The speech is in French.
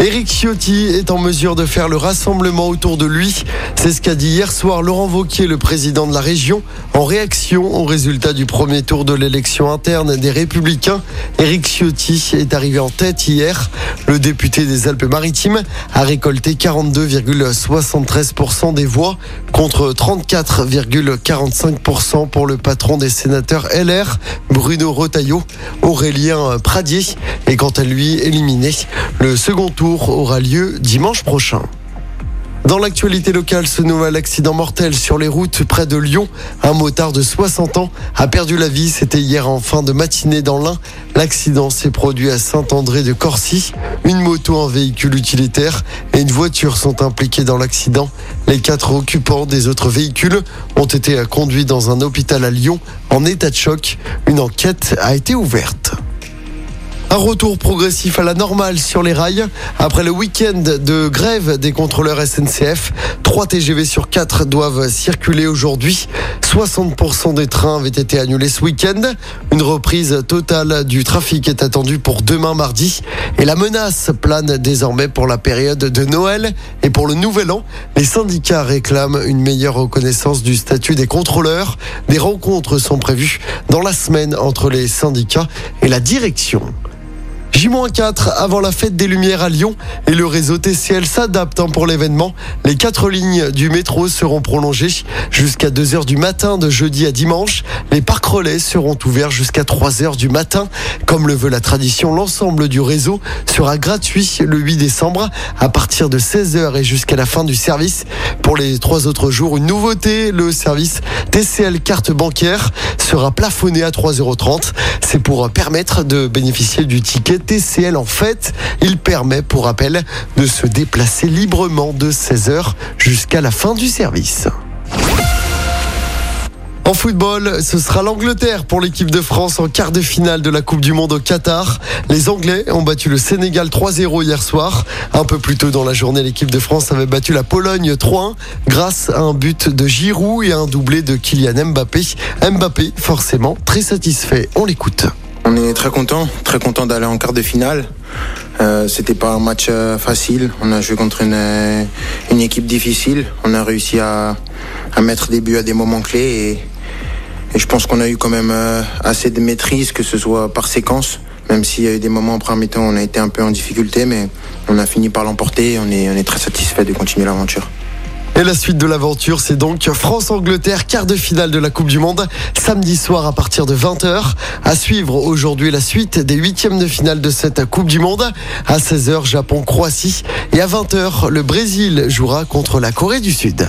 Éric Ciotti est en mesure de faire le rassemblement autour de lui. C'est ce qu'a dit hier soir Laurent Vauquier, le président de la région, en réaction au résultat du premier tour de l'élection interne des Républicains. Éric Ciotti est arrivé en tête hier. Le député des Alpes-Maritimes a récolté 42,73% des voix contre 34,45% pour le patron des sénateurs LR, Bruno Retailleau. Aurélien Pradier est quant à lui éliminé. Le second tour aura lieu dimanche prochain. Dans l'actualité locale, ce nouvel accident mortel sur les routes près de Lyon. Un motard de 60 ans a perdu la vie. C'était hier en fin de matinée dans l'Ain. L'accident s'est produit à Saint-André de Corcy. Une moto, un véhicule utilitaire et une voiture sont impliqués dans l'accident. Les quatre occupants des autres véhicules ont été conduits dans un hôpital à Lyon en état de choc. Une enquête a été ouverte. Un retour progressif à la normale sur les rails. Après le week-end de grève des contrôleurs SNCF, 3 TGV sur 4 doivent circuler aujourd'hui. 60% des trains avaient été annulés ce week-end. Une reprise totale du trafic est attendue pour demain mardi. Et la menace plane désormais pour la période de Noël et pour le Nouvel An. Les syndicats réclament une meilleure reconnaissance du statut des contrôleurs. Des rencontres sont prévues dans la semaine entre les syndicats et la direction. J-4 avant la fête des Lumières à Lyon et le réseau TCL s'adapte hein, pour l'événement. Les quatre lignes du métro seront prolongées jusqu'à 2h du matin de jeudi à dimanche. Les parcs relais seront ouverts jusqu'à 3h du matin. Comme le veut la tradition, l'ensemble du réseau sera gratuit le 8 décembre à partir de 16h et jusqu'à la fin du service. Pour les trois autres jours, une nouveauté, le service TCL carte bancaire sera plafonné à 3,30€. C'est pour permettre de bénéficier du ticket TCL en fait. Il permet, pour rappel, de se déplacer librement de 16h jusqu'à la fin du service. En football, ce sera l'Angleterre pour l'équipe de France en quart de finale de la Coupe du Monde au Qatar. Les Anglais ont battu le Sénégal 3-0 hier soir. Un peu plus tôt dans la journée, l'équipe de France avait battu la Pologne 3-1 grâce à un but de Giroud et un doublé de Kylian Mbappé. Mbappé, forcément, très satisfait. On l'écoute. On est très content, très content d'aller en quart de finale. Euh, C'était pas un match euh, facile. On a joué contre une, euh, équipe difficile. On a réussi à, mettre des buts à des moments clés et je pense qu'on a eu quand même euh, assez de maîtrise, que ce soit par séquence. Même s'il y a eu des moments en premier temps, on a été un peu en difficulté, mais on a fini par l'emporter. On est, on est très satisfait de continuer l'aventure. Et la suite de l'aventure, c'est donc France-Angleterre, quart de finale de la Coupe du Monde, samedi soir à partir de 20h. À suivre aujourd'hui la suite des huitièmes de finale de cette Coupe du Monde. À 16h, Japon-Croatie. Et à 20h, le Brésil jouera contre la Corée du Sud.